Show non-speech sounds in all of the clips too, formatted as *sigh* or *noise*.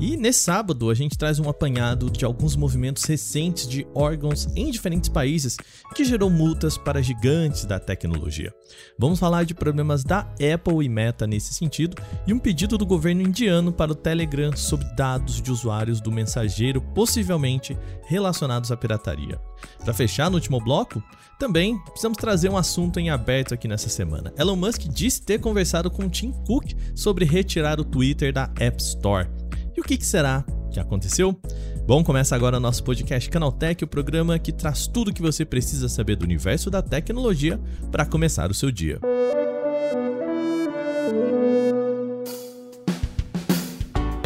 E nesse sábado a gente traz um apanhado de alguns movimentos recentes de órgãos em diferentes países que gerou multas para gigantes da tecnologia. Vamos falar de problemas da Apple e Meta nesse sentido e um pedido do governo indiano para o Telegram sobre dados de usuários do mensageiro possivelmente relacionados à pirataria. Para fechar no último bloco, também precisamos trazer um assunto em aberto aqui nessa semana. Elon Musk disse ter conversado com Tim Cook sobre retirar o Twitter da App Store. E o que, que será que aconteceu? Bom, começa agora o nosso podcast Canaltech, o programa que traz tudo o que você precisa saber do universo da tecnologia para começar o seu dia.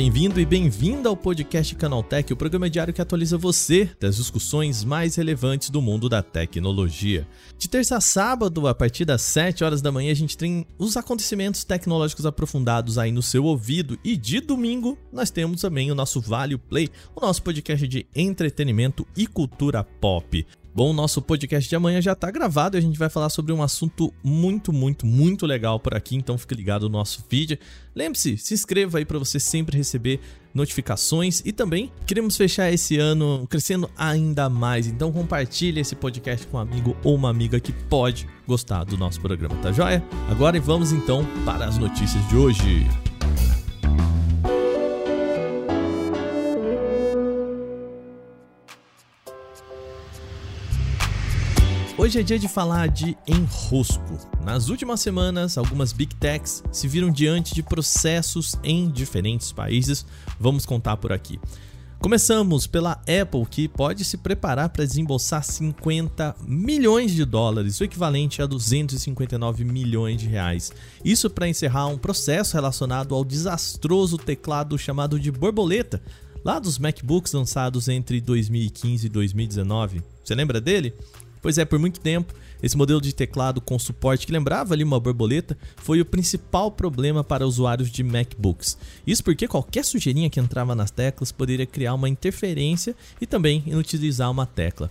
Bem-vindo e bem-vinda ao podcast Canaltech, o programa diário que atualiza você das discussões mais relevantes do mundo da tecnologia. De terça a sábado, a partir das 7 horas da manhã, a gente tem os acontecimentos tecnológicos aprofundados aí no seu ouvido. E de domingo, nós temos também o nosso Vale Play, o nosso podcast de entretenimento e cultura pop. Bom, nosso podcast de amanhã já está gravado e a gente vai falar sobre um assunto muito, muito, muito legal por aqui, então fique ligado no nosso feed. Lembre-se, se inscreva aí para você sempre receber notificações e também queremos fechar esse ano crescendo ainda mais, então compartilhe esse podcast com um amigo ou uma amiga que pode gostar do nosso programa, tá joia? Agora vamos então para as notícias de hoje. Hoje é dia de falar de enrosco. Nas últimas semanas, algumas big techs se viram diante de processos em diferentes países. Vamos contar por aqui. Começamos pela Apple, que pode se preparar para desembolsar 50 milhões de dólares, o equivalente a 259 milhões de reais. Isso para encerrar um processo relacionado ao desastroso teclado chamado de borboleta, lá dos MacBooks lançados entre 2015 e 2019. Você lembra dele? Pois é, por muito tempo, esse modelo de teclado com suporte que lembrava ali uma borboleta foi o principal problema para usuários de MacBooks. Isso porque qualquer sujeirinha que entrava nas teclas poderia criar uma interferência e também inutilizar uma tecla.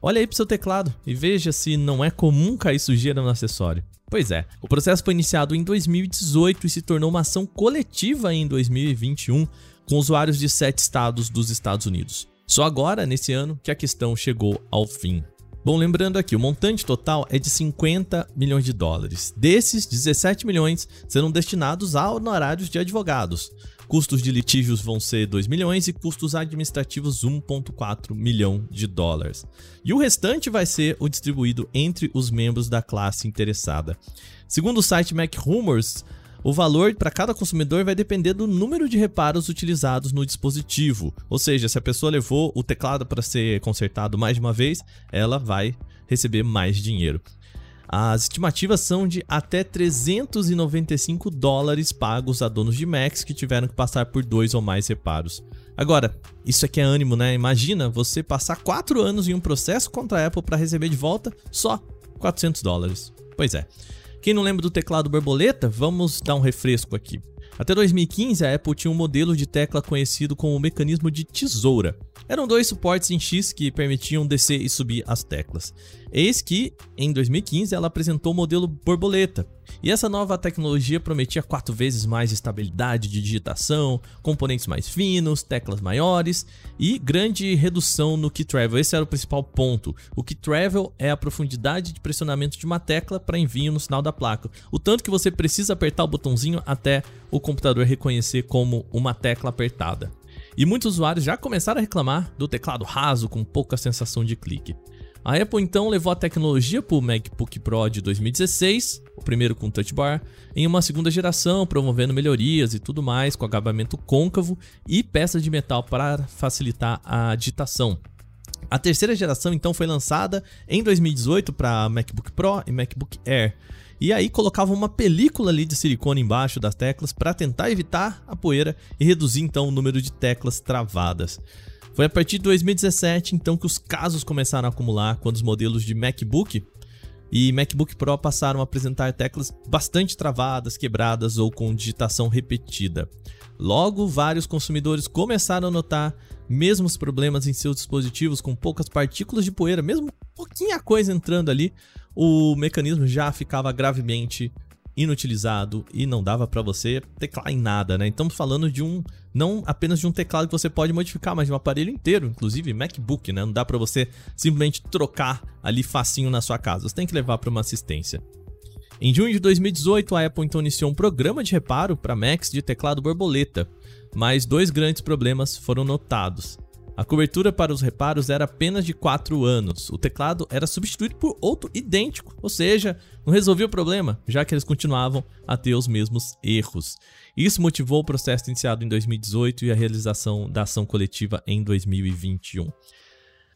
Olha aí para o seu teclado e veja se não é comum cair sujeira no acessório. Pois é, o processo foi iniciado em 2018 e se tornou uma ação coletiva em 2021 com usuários de sete estados dos Estados Unidos. Só agora, nesse ano, que a questão chegou ao fim. Bom, lembrando aqui, o montante total é de 50 milhões de dólares. Desses, 17 milhões serão destinados a honorários de advogados. Custos de litígios vão ser 2 milhões e custos administrativos 1,4 milhão de dólares. E o restante vai ser o distribuído entre os membros da classe interessada. Segundo o site Mac Rumors, o valor para cada consumidor vai depender do número de reparos utilizados no dispositivo. Ou seja, se a pessoa levou o teclado para ser consertado mais de uma vez, ela vai receber mais dinheiro. As estimativas são de até 395 dólares pagos a donos de Macs que tiveram que passar por dois ou mais reparos. Agora, isso aqui é ânimo, né? Imagina você passar 4 anos em um processo contra a Apple para receber de volta só 400 dólares. Pois é. Quem não lembra do teclado borboleta, vamos dar um refresco aqui. Até 2015, a Apple tinha um modelo de tecla conhecido como o mecanismo de tesoura. Eram dois suportes em X que permitiam descer e subir as teclas. Eis que, em 2015, ela apresentou o modelo borboleta. E essa nova tecnologia prometia quatro vezes mais estabilidade de digitação, componentes mais finos, teclas maiores e grande redução no key travel. Esse era o principal ponto. O key travel é a profundidade de pressionamento de uma tecla para envio no sinal da placa. O tanto que você precisa apertar o botãozinho até o computador reconhecer como uma tecla apertada. E muitos usuários já começaram a reclamar do teclado raso com pouca sensação de clique. A Apple então levou a tecnologia para o MacBook Pro de 2016, o primeiro com Touch Bar, em uma segunda geração, promovendo melhorias e tudo mais, com acabamento côncavo e peças de metal para facilitar a digitação. A terceira geração então foi lançada em 2018 para MacBook Pro e MacBook Air. E aí colocava uma película ali de silicone embaixo das teclas para tentar evitar a poeira e reduzir então o número de teclas travadas. Foi a partir de 2017 então que os casos começaram a acumular quando os modelos de MacBook e MacBook Pro passaram a apresentar teclas bastante travadas, quebradas ou com digitação repetida. Logo, vários consumidores começaram a notar mesmos problemas em seus dispositivos com poucas partículas de poeira, mesmo pouquinha coisa entrando ali, o mecanismo já ficava gravemente inutilizado e não dava para você teclar em nada, né? Estamos falando de um não apenas de um teclado que você pode modificar, mas de um aparelho inteiro, inclusive MacBook, né? Não dá para você simplesmente trocar ali facinho na sua casa. Você tem que levar para uma assistência. Em junho de 2018, a Apple então iniciou um programa de reparo para Macs de teclado borboleta, mas dois grandes problemas foram notados. A cobertura para os reparos era apenas de 4 anos. O teclado era substituído por outro idêntico, ou seja, não resolvia o problema, já que eles continuavam a ter os mesmos erros. Isso motivou o processo iniciado em 2018 e a realização da ação coletiva em 2021.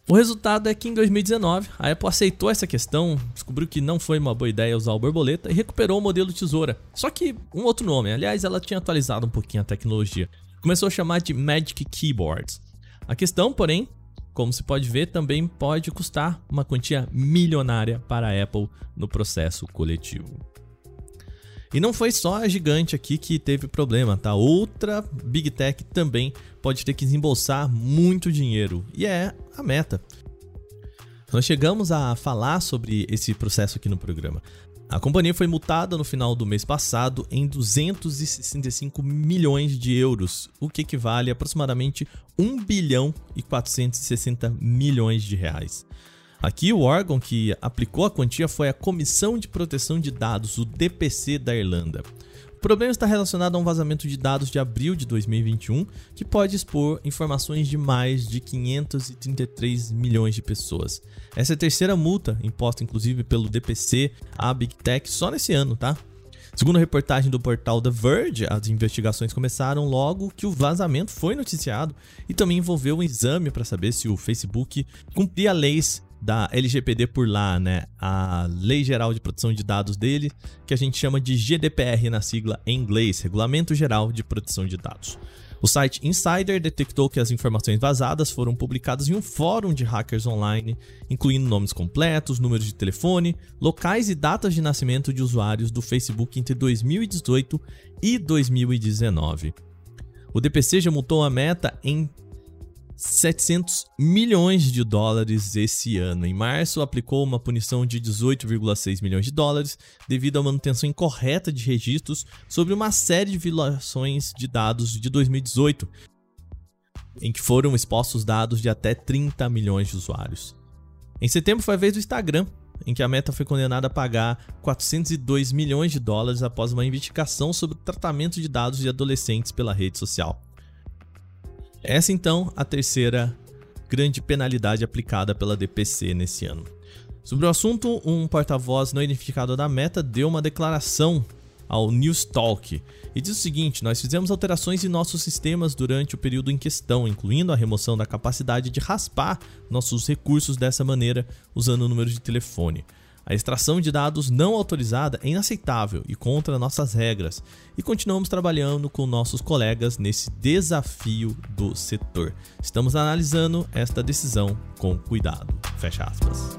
O resultado é que em 2019 a Apple aceitou essa questão, descobriu que não foi uma boa ideia usar o borboleta e recuperou o modelo tesoura. Só que um outro nome, aliás, ela tinha atualizado um pouquinho a tecnologia. Começou a chamar de Magic Keyboards. A questão, porém, como se pode ver, também pode custar uma quantia milionária para a Apple no processo coletivo. E não foi só a gigante aqui que teve problema, tá? Outra Big Tech também pode ter que desembolsar muito dinheiro, e é a Meta. Nós chegamos a falar sobre esse processo aqui no programa. A companhia foi multada no final do mês passado em 265 milhões de euros, o que equivale a aproximadamente 1 bilhão e 460 milhões de reais. Aqui o órgão que aplicou a quantia foi a Comissão de Proteção de Dados, o DPC da Irlanda. O problema está relacionado a um vazamento de dados de abril de 2021 que pode expor informações de mais de 533 milhões de pessoas. Essa é a terceira multa imposta inclusive pelo DPC à Big Tech só nesse ano, tá? Segundo a reportagem do portal The Verge, as investigações começaram logo que o vazamento foi noticiado e também envolveu um exame para saber se o Facebook cumpria leis da LGPD por lá, né? A Lei Geral de Proteção de Dados dele, que a gente chama de GDPR na sigla em inglês, Regulamento Geral de Proteção de Dados. O site Insider detectou que as informações vazadas foram publicadas em um fórum de hackers online, incluindo nomes completos, números de telefone, locais e datas de nascimento de usuários do Facebook entre 2018 e 2019. O DPC já multou a Meta em 700 milhões de dólares esse ano. Em março, aplicou uma punição de 18,6 milhões de dólares devido à manutenção incorreta de registros sobre uma série de violações de dados de 2018, em que foram expostos dados de até 30 milhões de usuários. Em setembro foi a vez do Instagram, em que a Meta foi condenada a pagar 402 milhões de dólares após uma investigação sobre o tratamento de dados de adolescentes pela rede social. Essa então a terceira grande penalidade aplicada pela DPC nesse ano. Sobre o assunto, um porta-voz não identificado da Meta deu uma declaração ao Newstalk e diz o seguinte: Nós fizemos alterações em nossos sistemas durante o período em questão, incluindo a remoção da capacidade de raspar nossos recursos dessa maneira usando o número de telefone. A extração de dados não autorizada é inaceitável e contra nossas regras, e continuamos trabalhando com nossos colegas nesse desafio do setor. Estamos analisando esta decisão com cuidado. Fecha aspas.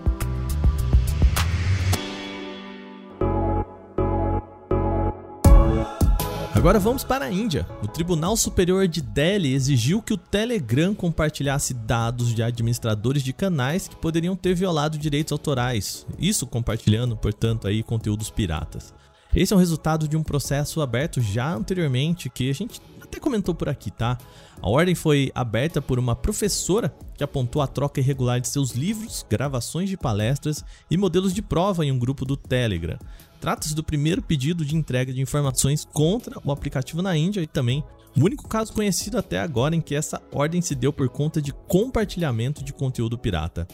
Agora vamos para a Índia. O Tribunal Superior de Delhi exigiu que o Telegram compartilhasse dados de administradores de canais que poderiam ter violado direitos autorais. Isso compartilhando, portanto, aí conteúdos piratas. Esse é o resultado de um processo aberto já anteriormente que a gente até comentou por aqui, tá? A ordem foi aberta por uma professora que apontou a troca irregular de seus livros, gravações de palestras e modelos de prova em um grupo do Telegram. Trata-se do primeiro pedido de entrega de informações contra o aplicativo na Índia e também o único caso conhecido até agora em que essa ordem se deu por conta de compartilhamento de conteúdo pirata.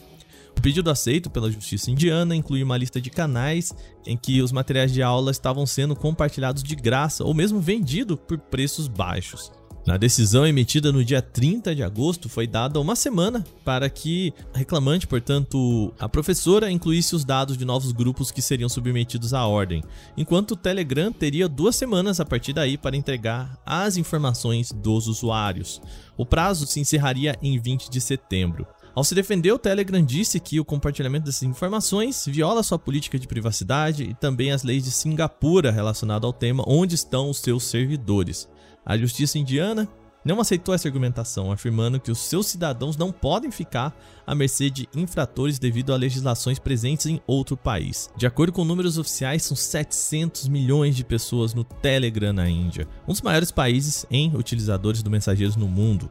Pedido aceito pela justiça indiana inclui uma lista de canais em que os materiais de aula estavam sendo compartilhados de graça ou mesmo vendidos por preços baixos. Na decisão emitida no dia 30 de agosto, foi dada uma semana para que a reclamante, portanto, a professora, incluísse os dados de novos grupos que seriam submetidos à ordem, enquanto o Telegram teria duas semanas a partir daí para entregar as informações dos usuários. O prazo se encerraria em 20 de setembro. Ao se defender, o Telegram disse que o compartilhamento dessas informações viola sua política de privacidade e também as leis de Singapura relacionadas ao tema onde estão os seus servidores. A justiça indiana não aceitou essa argumentação, afirmando que os seus cidadãos não podem ficar à mercê de infratores devido a legislações presentes em outro país. De acordo com números oficiais, são 700 milhões de pessoas no Telegram na Índia, um dos maiores países em utilizadores do mensageiros no mundo.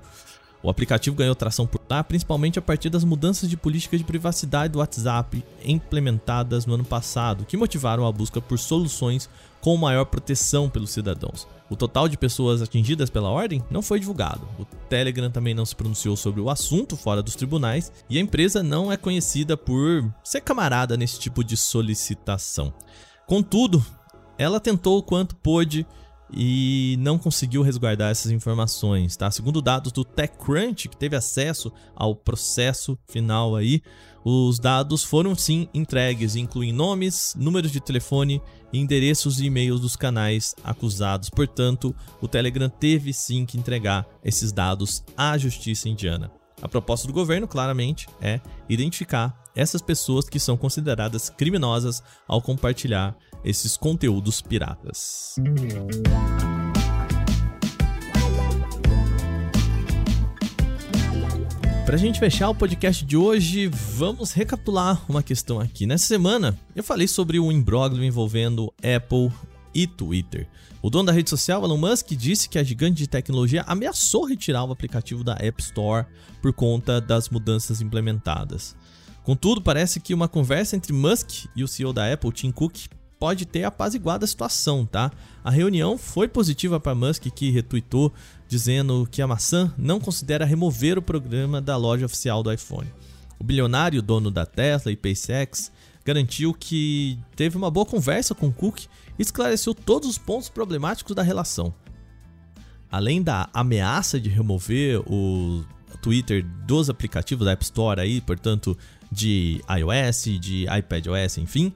O aplicativo ganhou tração por lá, principalmente a partir das mudanças de política de privacidade do WhatsApp implementadas no ano passado, que motivaram a busca por soluções com maior proteção pelos cidadãos. O total de pessoas atingidas pela ordem não foi divulgado. O Telegram também não se pronunciou sobre o assunto fora dos tribunais e a empresa não é conhecida por ser camarada nesse tipo de solicitação. Contudo, ela tentou o quanto pôde e não conseguiu resguardar essas informações, tá? Segundo dados do TechCrunch, que teve acesso ao processo final aí, os dados foram sim entregues, incluem nomes, números de telefone, endereços e e-mails dos canais acusados. Portanto, o Telegram teve sim que entregar esses dados à justiça indiana. A proposta do governo, claramente, é identificar essas pessoas que são consideradas criminosas ao compartilhar esses conteúdos piratas. Para a gente fechar o podcast de hoje, vamos recapitular uma questão aqui. Nessa semana, eu falei sobre o imbróglio envolvendo Apple e Twitter. O dono da rede social, Elon Musk, disse que a gigante de tecnologia ameaçou retirar o aplicativo da App Store por conta das mudanças implementadas. Contudo, parece que uma conversa entre Musk e o CEO da Apple, Tim Cook, pode ter apaziguado a situação, tá? A reunião foi positiva para Musk, que retweetou dizendo que a maçã não considera remover o programa da loja oficial do iPhone. O bilionário dono da Tesla e SpaceX garantiu que teve uma boa conversa com Cook e esclareceu todos os pontos problemáticos da relação. Além da ameaça de remover o Twitter dos aplicativos da App Store aí, portanto, de iOS, de iPadOS, enfim,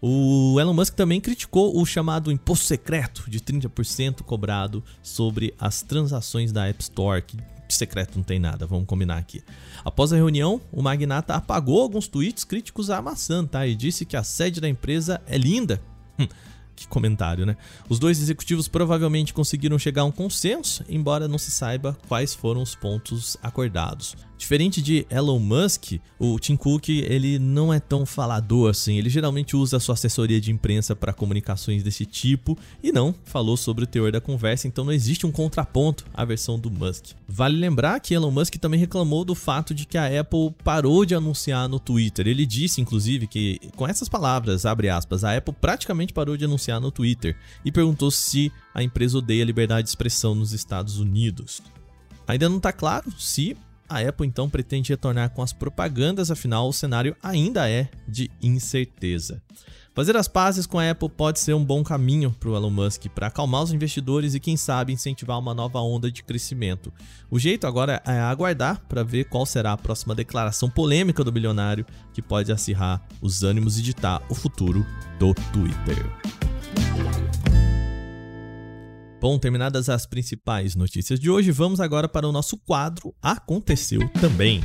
o Elon Musk também criticou o chamado imposto secreto de 30% cobrado sobre as transações da App Store, que secreto não tem nada, vamos combinar aqui. Após a reunião, o magnata apagou alguns tweets críticos à maçã, tá? E disse que a sede da empresa é linda. Hum, que comentário, né? Os dois executivos provavelmente conseguiram chegar a um consenso, embora não se saiba quais foram os pontos acordados. Diferente de Elon Musk, o Tim Cook ele não é tão falador assim. Ele geralmente usa sua assessoria de imprensa para comunicações desse tipo e não falou sobre o teor da conversa, então não existe um contraponto à versão do Musk. Vale lembrar que Elon Musk também reclamou do fato de que a Apple parou de anunciar no Twitter. Ele disse, inclusive, que com essas palavras, abre aspas, a Apple praticamente parou de anunciar no Twitter e perguntou se a empresa odeia a liberdade de expressão nos Estados Unidos. Ainda não está claro se a Apple então pretende retornar com as propagandas, afinal o cenário ainda é de incerteza. Fazer as pazes com a Apple pode ser um bom caminho para o Elon Musk para acalmar os investidores e, quem sabe, incentivar uma nova onda de crescimento. O jeito agora é aguardar para ver qual será a próxima declaração polêmica do bilionário que pode acirrar os ânimos e ditar o futuro do Twitter. Bom, terminadas as principais notícias de hoje, vamos agora para o nosso quadro Aconteceu Também.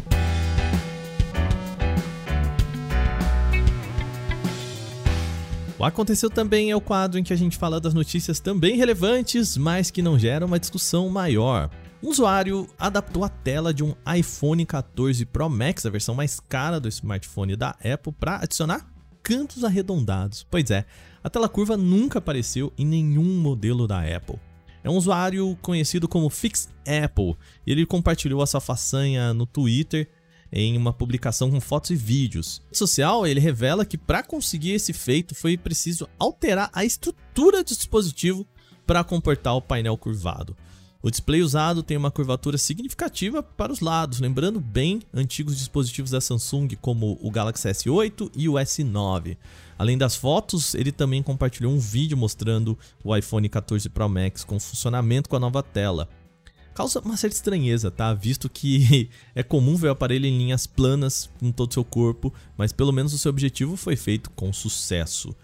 O Aconteceu Também é o quadro em que a gente fala das notícias também relevantes, mas que não geram uma discussão maior. Um usuário adaptou a tela de um iPhone 14 Pro Max, a versão mais cara do smartphone da Apple, para adicionar cantos arredondados. Pois é, a tela curva nunca apareceu em nenhum modelo da Apple. É um usuário conhecido como Fix Apple. E ele compartilhou essa façanha no Twitter em uma publicação com fotos e vídeos. No social, ele revela que para conseguir esse feito foi preciso alterar a estrutura do dispositivo para comportar o painel curvado. O display usado tem uma curvatura significativa para os lados, lembrando bem antigos dispositivos da Samsung como o Galaxy S8 e o S9. Além das fotos, ele também compartilhou um vídeo mostrando o iPhone 14 Pro Max com funcionamento com a nova tela. Causa uma certa estranheza, tá? Visto que *laughs* é comum ver o aparelho em linhas planas em todo o seu corpo, mas pelo menos o seu objetivo foi feito com sucesso.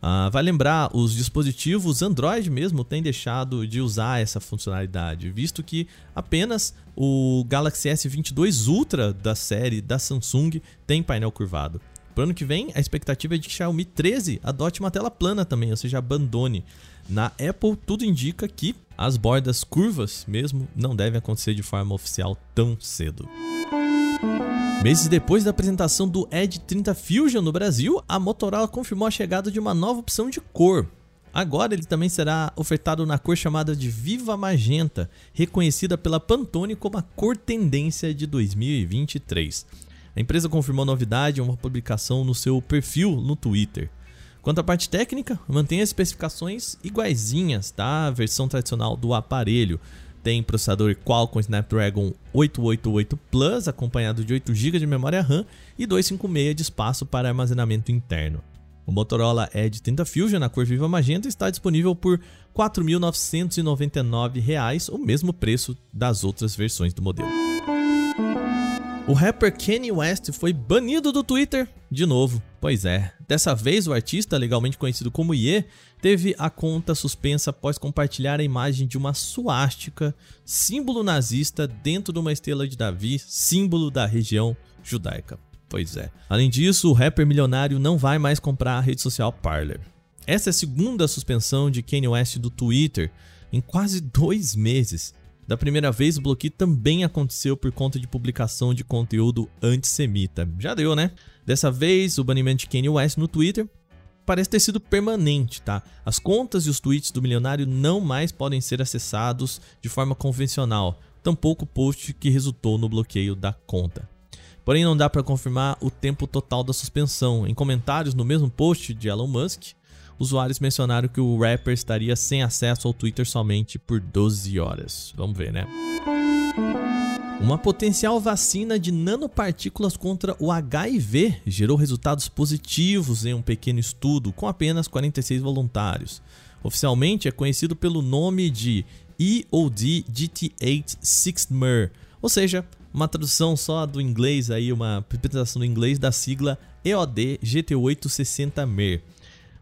Ah, vai lembrar, os dispositivos Android mesmo têm deixado de usar essa funcionalidade, visto que apenas o Galaxy S22 Ultra da série da Samsung tem painel curvado. Para o ano que vem, a expectativa é de que Xiaomi 13 adote uma tela plana também, ou seja, abandone Na Apple, tudo indica que as bordas curvas mesmo não devem acontecer de forma oficial tão cedo. Meses depois da apresentação do Edge 30 Fusion no Brasil, a Motorola confirmou a chegada de uma nova opção de cor. Agora ele também será ofertado na cor chamada de Viva Magenta, reconhecida pela Pantone como a cor tendência de 2023. A empresa confirmou a novidade em uma publicação no seu perfil no Twitter. Quanto à parte técnica, mantém as especificações iguaizinhas da versão tradicional do aparelho, tem processador Qualcomm Snapdragon 888 Plus, acompanhado de 8 GB de memória RAM e 256 de espaço para armazenamento interno. O Motorola Edge 30 Fusion na cor viva magenta está disponível por R$ 4.999, o mesmo preço das outras versões do modelo. O rapper Kanye West foi banido do Twitter de novo. Pois é, dessa vez o artista, legalmente conhecido como Ye, teve a conta suspensa após compartilhar a imagem de uma suástica, símbolo nazista dentro de uma estrela de Davi, símbolo da região judaica. Pois é. Além disso, o rapper milionário não vai mais comprar a rede social Parler. Essa é a segunda suspensão de Kanye West do Twitter em quase dois meses. Da primeira vez, o bloqueio também aconteceu por conta de publicação de conteúdo antissemita. Já deu, né? Dessa vez, o banimento de Kanye West no Twitter parece ter sido permanente, tá? As contas e os tweets do milionário não mais podem ser acessados de forma convencional, tampouco o post que resultou no bloqueio da conta. Porém, não dá para confirmar o tempo total da suspensão. Em comentários no mesmo post de Elon Musk, usuários mencionaram que o rapper estaria sem acesso ao Twitter somente por 12 horas. Vamos ver, né? Uma potencial vacina de nanopartículas contra o HIV gerou resultados positivos em um pequeno estudo com apenas 46 voluntários. Oficialmente é conhecido pelo nome de EOD GT8 6mer, ou seja, uma tradução só do inglês aí, uma interpretação do inglês da sigla EOD GT860mer.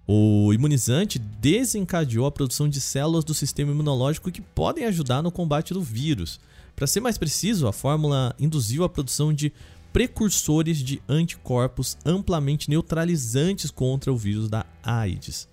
O imunizante desencadeou a produção de células do sistema imunológico que podem ajudar no combate do vírus. Para ser mais preciso, a fórmula induziu a produção de precursores de anticorpos amplamente neutralizantes contra o vírus da AIDS.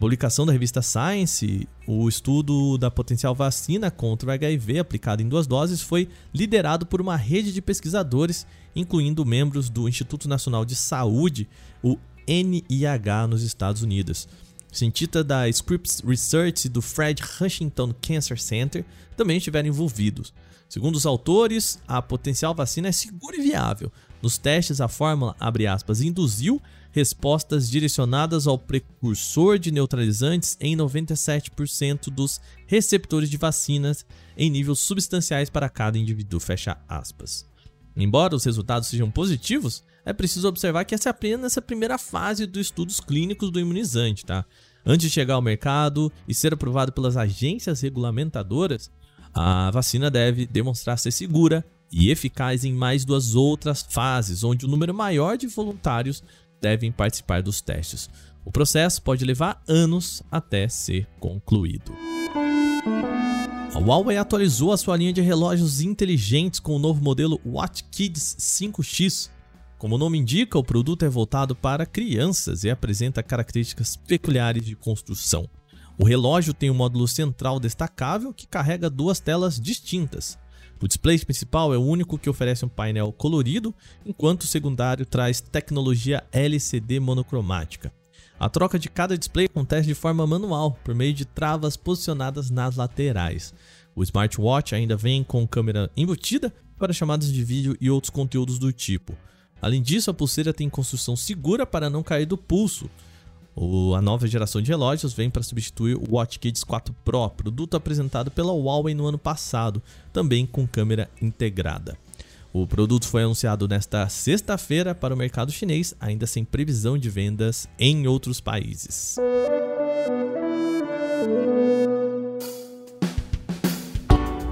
Publicação da revista Science, o estudo da potencial vacina contra o HIV aplicada em duas doses foi liderado por uma rede de pesquisadores, incluindo membros do Instituto Nacional de Saúde, o NIH nos Estados Unidos. Cientistas da Scripps Research e do Fred Huntington Cancer Center também estiveram envolvidos. Segundo os autores, a potencial vacina é segura e viável. Nos testes, a fórmula, aspas, induziu respostas direcionadas ao precursor de neutralizantes em 97% dos receptores de vacinas em níveis substanciais para cada indivíduo. Embora os resultados sejam positivos, é preciso observar que essa é apenas a primeira fase dos estudos clínicos do imunizante, tá? Antes de chegar ao mercado e ser aprovado pelas agências regulamentadoras, a vacina deve demonstrar ser segura e eficaz em mais duas outras fases, onde o um número maior de voluntários devem participar dos testes. O processo pode levar anos até ser concluído. A Huawei atualizou a sua linha de relógios inteligentes com o novo modelo Watch Kids 5X. Como o nome indica, o produto é voltado para crianças e apresenta características peculiares de construção. O relógio tem um módulo central destacável que carrega duas telas distintas. O display principal é o único que oferece um painel colorido, enquanto o secundário traz tecnologia LCD monocromática. A troca de cada display acontece de forma manual, por meio de travas posicionadas nas laterais. O smartwatch ainda vem com câmera embutida para chamadas de vídeo e outros conteúdos do tipo. Além disso, a pulseira tem construção segura para não cair do pulso. O, a nova geração de relógios vem para substituir o Watch Kids 4 Pro, produto apresentado pela Huawei no ano passado, também com câmera integrada. O produto foi anunciado nesta sexta-feira para o mercado chinês, ainda sem previsão de vendas em outros países.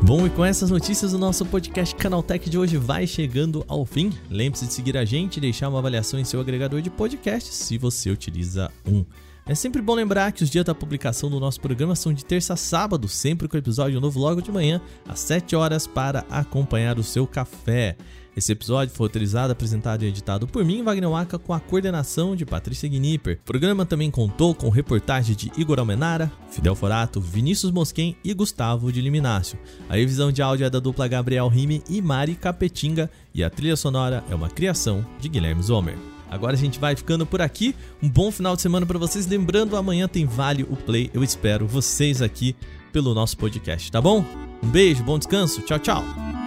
Bom, e com essas notícias, o nosso podcast Canaltech de hoje vai chegando ao fim. Lembre-se de seguir a gente e deixar uma avaliação em seu agregador de podcasts, se você utiliza um. É sempre bom lembrar que os dias da publicação do nosso programa são de terça a sábado, sempre com episódio novo logo de manhã, às 7 horas, para acompanhar o seu café. Esse episódio foi autorizado, apresentado e editado por mim, Wagner Waka, com a coordenação de Patrícia Gnipper. O programa também contou com reportagem de Igor Almenara, Fidel Forato, Vinícius Mosquen e Gustavo de Liminácio. A revisão de áudio é da dupla Gabriel Rime e Mari Capetinga e a trilha sonora é uma criação de Guilherme Zomer. Agora a gente vai ficando por aqui. Um bom final de semana para vocês. Lembrando, amanhã tem Vale o Play. Eu espero vocês aqui pelo nosso podcast, tá bom? Um beijo, bom descanso. Tchau, tchau.